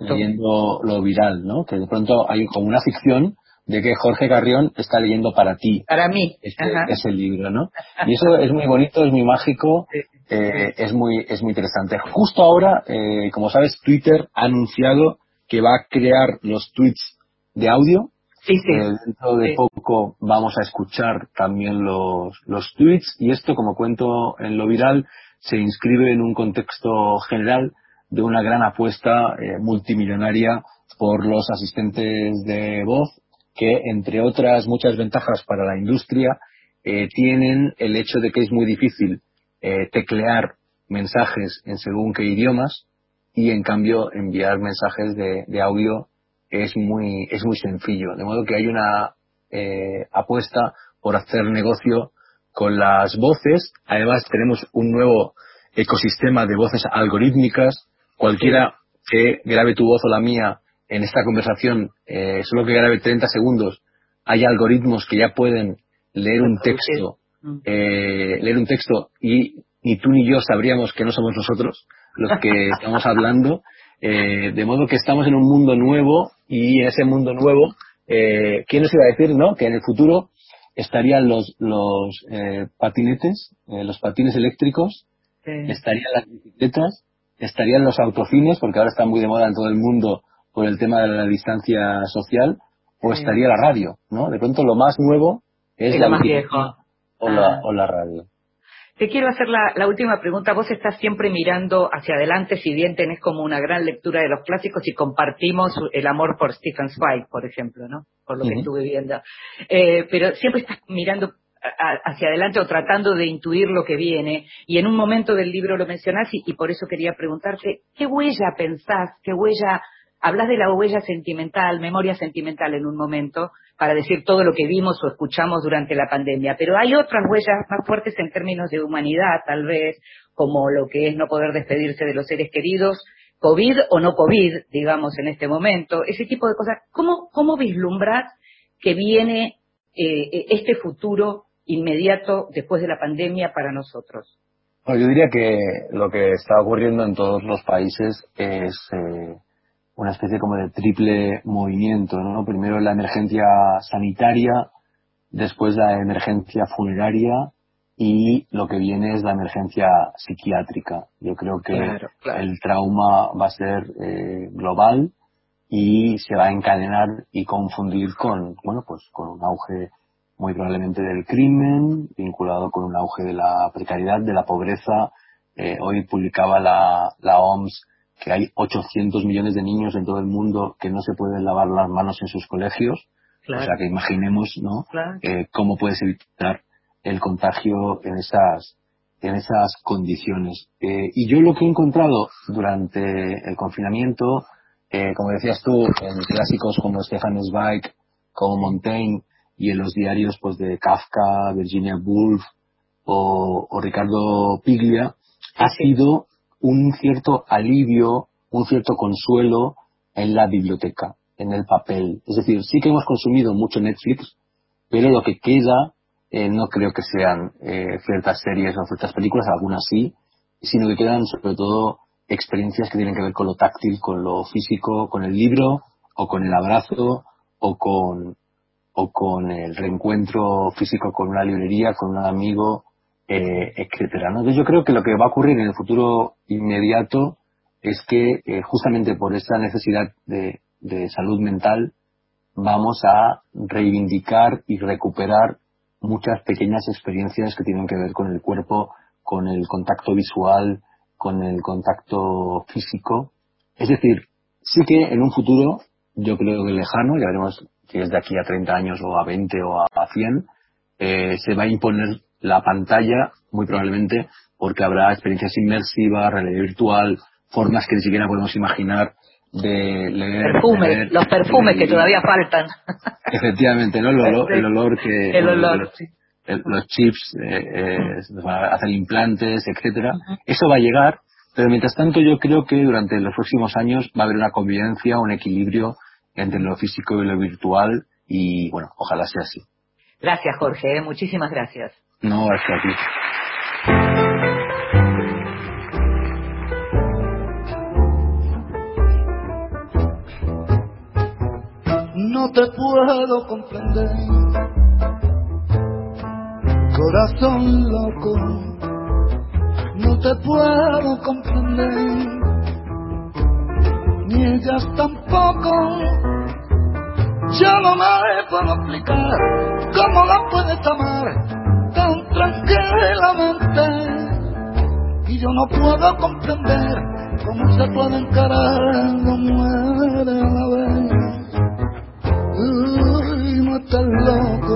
leyendo lo viral, ¿no? Que de pronto hay como una ficción de que Jorge Carrión está leyendo para ti. Para mí. Este, ese libro, ¿no? Y eso es muy bonito, es muy mágico, [LAUGHS] eh, es muy es muy interesante. Justo ahora, eh, como sabes, Twitter ha anunciado que va a crear los tweets de audio Sí, sí. Eh, dentro de poco vamos a escuchar también los, los tweets y esto, como cuento en lo viral, se inscribe en un contexto general de una gran apuesta eh, multimillonaria por los asistentes de voz que, entre otras muchas ventajas para la industria, eh, tienen el hecho de que es muy difícil teclear mensajes en según qué idiomas y, en cambio, enviar mensajes de, de audio es muy, es muy sencillo. De modo que hay una eh, apuesta por hacer negocio con las voces. Además, tenemos un nuevo ecosistema de voces algorítmicas. Cualquiera que grabe tu voz o la mía en esta conversación, eh, solo que grabe 30 segundos, hay algoritmos que ya pueden leer un texto, eh, leer un texto y ni tú ni yo sabríamos que no somos nosotros los que [LAUGHS] estamos hablando. Eh, de modo que estamos en un mundo nuevo y en ese mundo nuevo, eh, ¿quién nos iba a decir, no? Que en el futuro estarían los, los eh, patinetes, eh, los patines eléctricos, estarían las bicicletas, estarían los autocines, porque ahora están muy de moda en todo el mundo por el tema de la distancia social, o estaría la radio, ¿no? De pronto lo más nuevo es la más viejo. O, la, ah. o la radio. Te quiero hacer la, última pregunta. Vos estás siempre mirando hacia adelante, si bien tenés como una gran lectura de los clásicos y compartimos el amor por Stephen Zweig, por ejemplo, ¿no? Por lo que estuve viendo. Eh, pero siempre estás mirando hacia adelante o tratando de intuir lo que viene. Y en un momento del libro lo mencionás y, por eso quería preguntarte, ¿qué huella pensás, qué huella hablas de la huella sentimental, memoria sentimental en un momento, para decir todo lo que vimos o escuchamos durante la pandemia, pero hay otras huellas más fuertes en términos de humanidad, tal vez, como lo que es no poder despedirse de los seres queridos, COVID o no COVID, digamos, en este momento, ese tipo de cosas. ¿Cómo, cómo vislumbras que viene eh, este futuro inmediato después de la pandemia para nosotros? Yo diría que lo que está ocurriendo en todos los países es eh, una especie como de triple movimiento, ¿no? Primero la emergencia sanitaria, después la emergencia funeraria y lo que viene es la emergencia psiquiátrica. Yo creo que el trauma va a ser eh, global y se va a encadenar y confundir con, bueno, pues con un auge muy probablemente del crimen, vinculado con un auge de la precariedad, de la pobreza. Eh, hoy publicaba la, la OMS que hay 800 millones de niños en todo el mundo que no se pueden lavar las manos en sus colegios. O sea que imaginemos, ¿no? Eh, cómo puedes evitar el contagio en esas en esas condiciones. Eh, y yo lo que he encontrado durante el confinamiento, eh, como decías tú, en clásicos como Stefan Zweig, como Montaigne, y en los diarios pues de Kafka, Virginia Woolf o, o Ricardo Piglia, ha sido un cierto alivio, un cierto consuelo en la biblioteca, en el papel. Es decir, sí que hemos consumido mucho Netflix, pero lo que queda eh, no creo que sean eh, ciertas series o ciertas películas, algunas sí, sino que quedan sobre todo experiencias que tienen que ver con lo táctil, con lo físico, con el libro o con el abrazo o con, o con el reencuentro físico con una librería, con un amigo, eh, etcétera. ¿no? Yo creo que lo que va a ocurrir en el futuro inmediato es que eh, justamente por esta necesidad de, de salud mental vamos a reivindicar y recuperar muchas pequeñas experiencias que tienen que ver con el cuerpo, con el contacto visual, con el contacto físico. Es decir, sí que en un futuro, yo creo que lejano, ya veremos si es de aquí a 30 años o a 20 o a 100, eh, se va a imponer la pantalla, muy probablemente, porque habrá experiencias inmersivas, realidad virtual, formas que ni siquiera podemos imaginar de leer. Perfumes, los perfumes que todavía faltan. Efectivamente, ¿no? El olor, [LAUGHS] el olor que. El olor, los, los chips, eh, eh, hacer implantes, etcétera. Eso va a llegar, pero mientras tanto yo creo que durante los próximos años va a haber una convivencia, un equilibrio entre lo físico y lo virtual y bueno, ojalá sea así. Gracias, Jorge. ¿eh? Muchísimas gracias. No, gracias a. No te puedo comprender, corazón loco, no te puedo comprender, ni ellas tampoco. Yo no me puedo explicar cómo la puedes amar tan tranquilamente. Y yo no puedo comprender cómo se puede encarar la muere a la vez. Uy, no estás loco.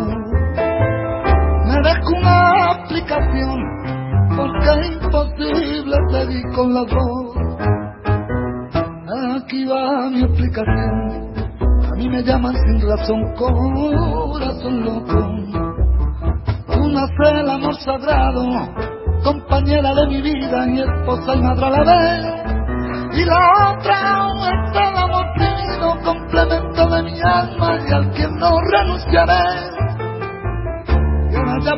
Merezco una explicación porque es imposible seguir con la voz. Aquí va mi explicación mí me llaman sin razón, corazón loco. Es el amor sagrado, compañera de mi vida y esposa y madre a la vez. Y la otra es el amor divino, complemento de mi alma y al que no renunciaré. Y ahora ya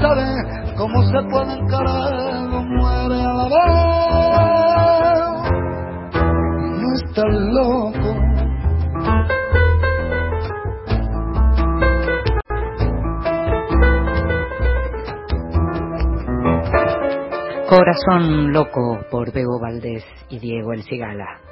saber cómo se puede encarar, no muere a la vez. Y no está loco. Corazón Loco por Bebo Valdés y Diego El Cigala.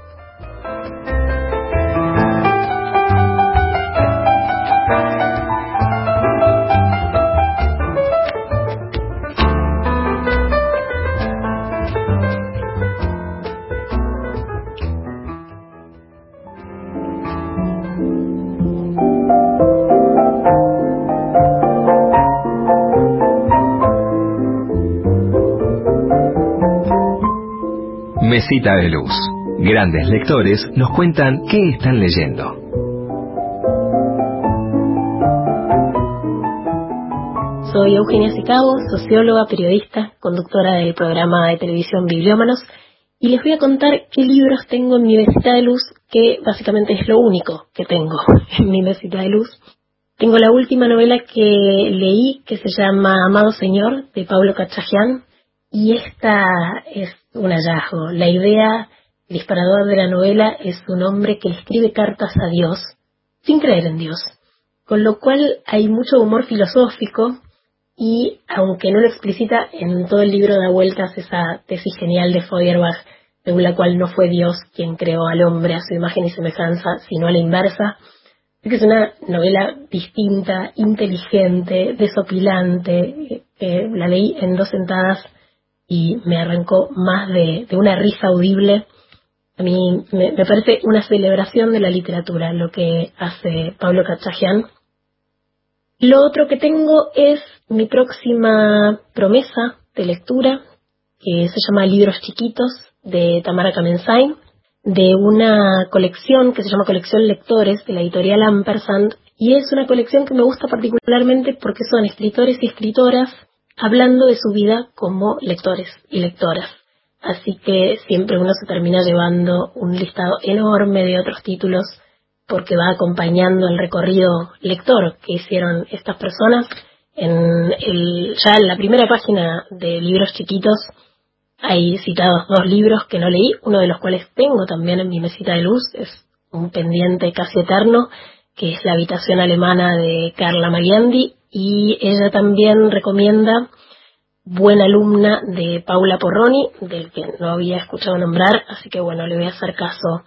Mesita de Luz. Grandes lectores nos cuentan qué están leyendo. Soy Eugenia Sicabo, socióloga, periodista, conductora del programa de televisión Bibliómanos, y les voy a contar qué libros tengo en mi mesita de luz, que básicamente es lo único que tengo [LAUGHS] en mi mesita de luz. Tengo la última novela que leí, que se llama Amado Señor, de Pablo Cachajian, y esta es un hallazgo. La idea el disparador de la novela es un hombre que escribe cartas a Dios sin creer en Dios, con lo cual hay mucho humor filosófico y, aunque no lo explicita, en todo el libro da vueltas esa tesis genial de Feuerbach, según la cual no fue Dios quien creó al hombre a su imagen y semejanza, sino a la inversa. Es una novela distinta, inteligente, desopilante, que la leí en dos sentadas y me arrancó más de, una risa audible a mí me, parece una celebración de la literatura lo que hace Pablo Cachajian. Lo otro que tengo es mi próxima promesa de lectura, que se llama Libros Chiquitos, de Tamara Kamensain, de una colección que se llama Colección Lectores, de la editorial Ampersand, y es una colección que me gusta particularmente porque son escritores y escritoras hablando de su vida como lectores y lectoras. Así que siempre uno se termina llevando un listado enorme de otros títulos porque va acompañando el recorrido lector que hicieron estas personas. En el, ya en la primera página de libros chiquitos hay citados dos libros que no leí, uno de los cuales tengo también en mi mesita de luz, es un pendiente casi eterno, que es La habitación alemana de Carla Mariandi, y ella también recomienda buena alumna de Paula Porroni, del que no había escuchado nombrar, así que bueno, le voy a hacer caso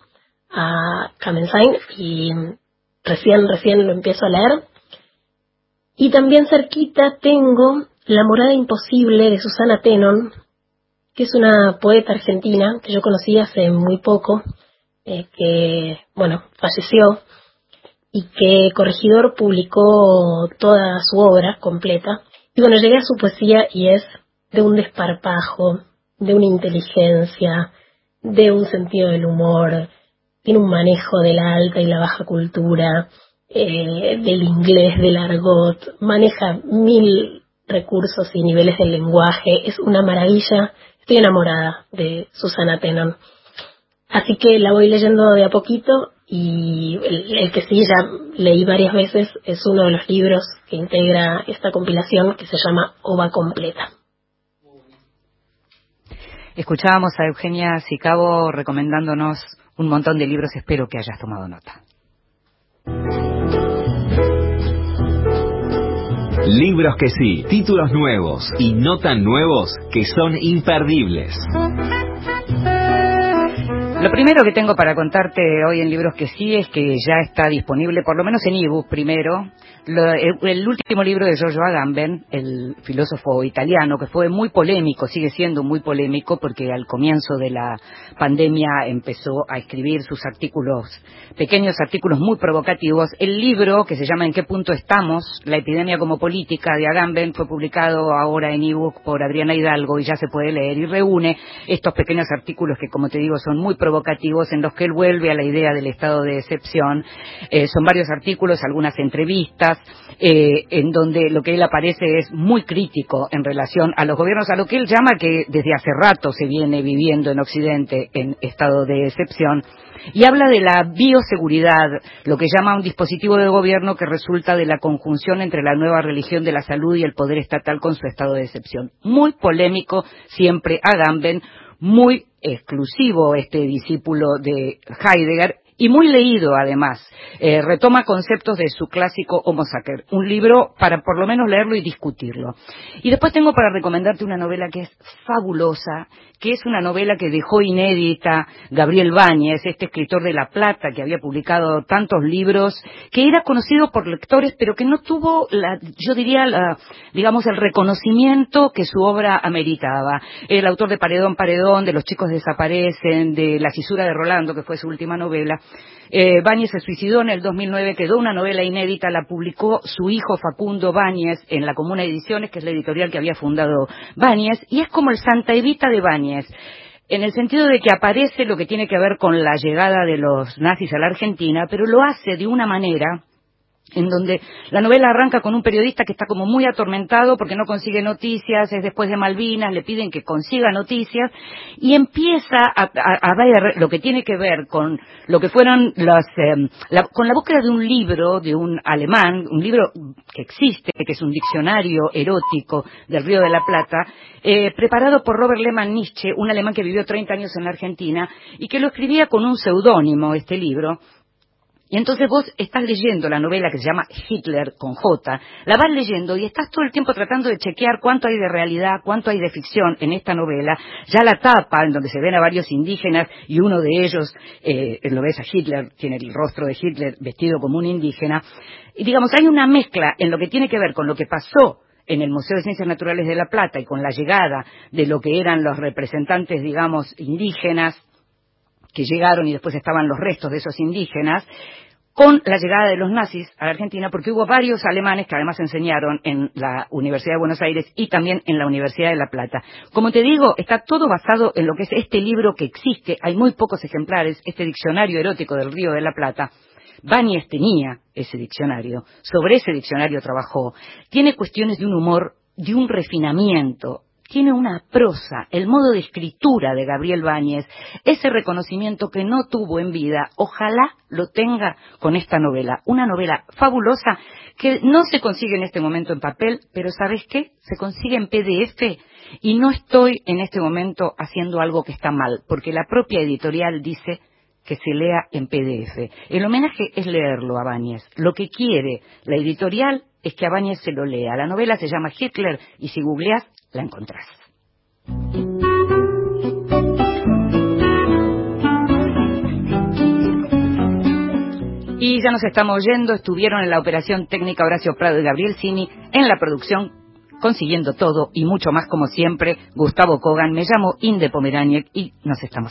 a Kamensain y recién, recién lo empiezo a leer. Y también cerquita tengo La morada imposible de Susana Tenon, que es una poeta argentina que yo conocí hace muy poco, eh, que, bueno, falleció y que Corregidor publicó toda su obra completa y bueno, llegué a su poesía y es de un desparpajo, de una inteligencia, de un sentido del humor, tiene un manejo de la alta y la baja cultura, eh, del inglés, del argot, maneja mil recursos y niveles del lenguaje, es una maravilla. Estoy enamorada de Susana Tenon. Así que la voy leyendo de a poquito y el, que sí ya leí varias veces es uno de los libros que integra esta compilación que se llama Ova Completa. Escuchábamos a Eugenia Sicabo recomendándonos un montón de libros, espero que hayas tomado nota. Libros que sí, títulos nuevos y no tan nuevos que son imperdibles. Lo primero que tengo para contarte hoy en Libros que sí es que ya está disponible, por lo menos en ebook primero, el, último libro de Giorgio Agamben, el filósofo italiano, que fue muy polémico, sigue siendo muy polémico porque al comienzo de la pandemia empezó a escribir sus artículos, pequeños artículos muy provocativos. El libro, que se llama ¿En qué punto estamos? La epidemia como política de Agamben, fue publicado ahora en ebook por Adriana Hidalgo y ya se puede leer y reúne estos pequeños artículos que, como te digo, son muy provocativos en los que él vuelve a la idea del estado de excepción. Eh, son varios artículos, algunas entrevistas, eh, en donde lo que él aparece es muy crítico en relación a los gobiernos, a lo que él llama que desde hace rato se viene viviendo en Occidente en estado de excepción, y habla de la bioseguridad, lo que llama un dispositivo de gobierno que resulta de la conjunción entre la nueva religión de la salud y el poder estatal con su estado de excepción. Muy polémico siempre Agamben, muy exclusivo este discípulo de Heidegger y muy leído además. Eh, retoma conceptos de su clásico Homo Sacer, un libro para por lo menos leerlo y discutirlo. Y después tengo para recomendarte una novela que es fabulosa, que es una novela que dejó inédita Gabriel Báñez, este escritor de La Plata que había publicado tantos libros, que era conocido por lectores, pero que no tuvo, la, yo diría, la, digamos, el reconocimiento que su obra ameritaba. El autor de Paredón, Paredón, de Los chicos desaparecen, de La fisura de Rolando, que fue su última novela, eh, Báñez se suicidó en el 2009, quedó una novela inédita, la publicó su hijo Facundo Báñez en la Comuna Ediciones, que es la editorial que había fundado Báñez, y es como el Santa Evita de Báñez. En el sentido de que aparece lo que tiene que ver con la llegada de los nazis a la Argentina, pero lo hace de una manera en donde la novela arranca con un periodista que está como muy atormentado porque no consigue noticias, es después de Malvinas, le piden que consiga noticias y empieza a, ver lo que tiene que ver con lo que fueron las, em, con la búsqueda de un libro de un alemán, un libro que existe, que es un diccionario erótico del Río de la Plata, eh, preparado por Robert Lehmann Nietzsche, un alemán que vivió 30 años en la Argentina y que lo escribía con un seudónimo, este libro, y entonces vos estás leyendo la novela que se llama Hitler con J, la vas leyendo y estás todo el tiempo tratando de chequear cuánto hay de realidad, cuánto hay de ficción en esta novela. Ya la tapa, en donde se ven a varios indígenas y uno de ellos, eh, lo ves a Hitler, tiene el rostro de Hitler vestido como un indígena. Y digamos, hay una mezcla en lo que tiene que ver con lo que pasó en el Museo de Ciencias Naturales de La Plata y con la llegada de lo que eran los representantes, digamos, indígenas que llegaron y después estaban los restos de esos indígenas, con la llegada de los nazis a la Argentina, porque hubo varios alemanes que además enseñaron en la Universidad de Buenos Aires y también en la Universidad de La Plata. Como te digo, está todo basado en lo que es este libro que existe, hay muy pocos ejemplares, este diccionario erótico del Río de la Plata. Báñez tenía ese diccionario, sobre ese diccionario trabajó. Tiene cuestiones de un humor, de un refinamiento, tiene una prosa, el modo de escritura de Gabriel Báñez, ese reconocimiento que no tuvo en vida, ojalá lo tenga con esta novela. Una novela fabulosa que no se consigue en este momento en papel, pero ¿sabes qué? Se consigue en PDF y no estoy en este momento haciendo algo que está mal, porque la propia editorial dice que se lea en PDF. El homenaje es leerlo a Báñez. Lo que quiere la editorial es que a Báñez se lo lea. La novela se llama Hitler y si googleas la encontrás. Y ya nos estamos oyendo, estuvieron en la operación técnica Horacio Prado y Gabriel Cini, en la producción consiguiendo todo y mucho más como siempre, Gustavo Kogan, me llamo Inde Pomeraniec y nos estamos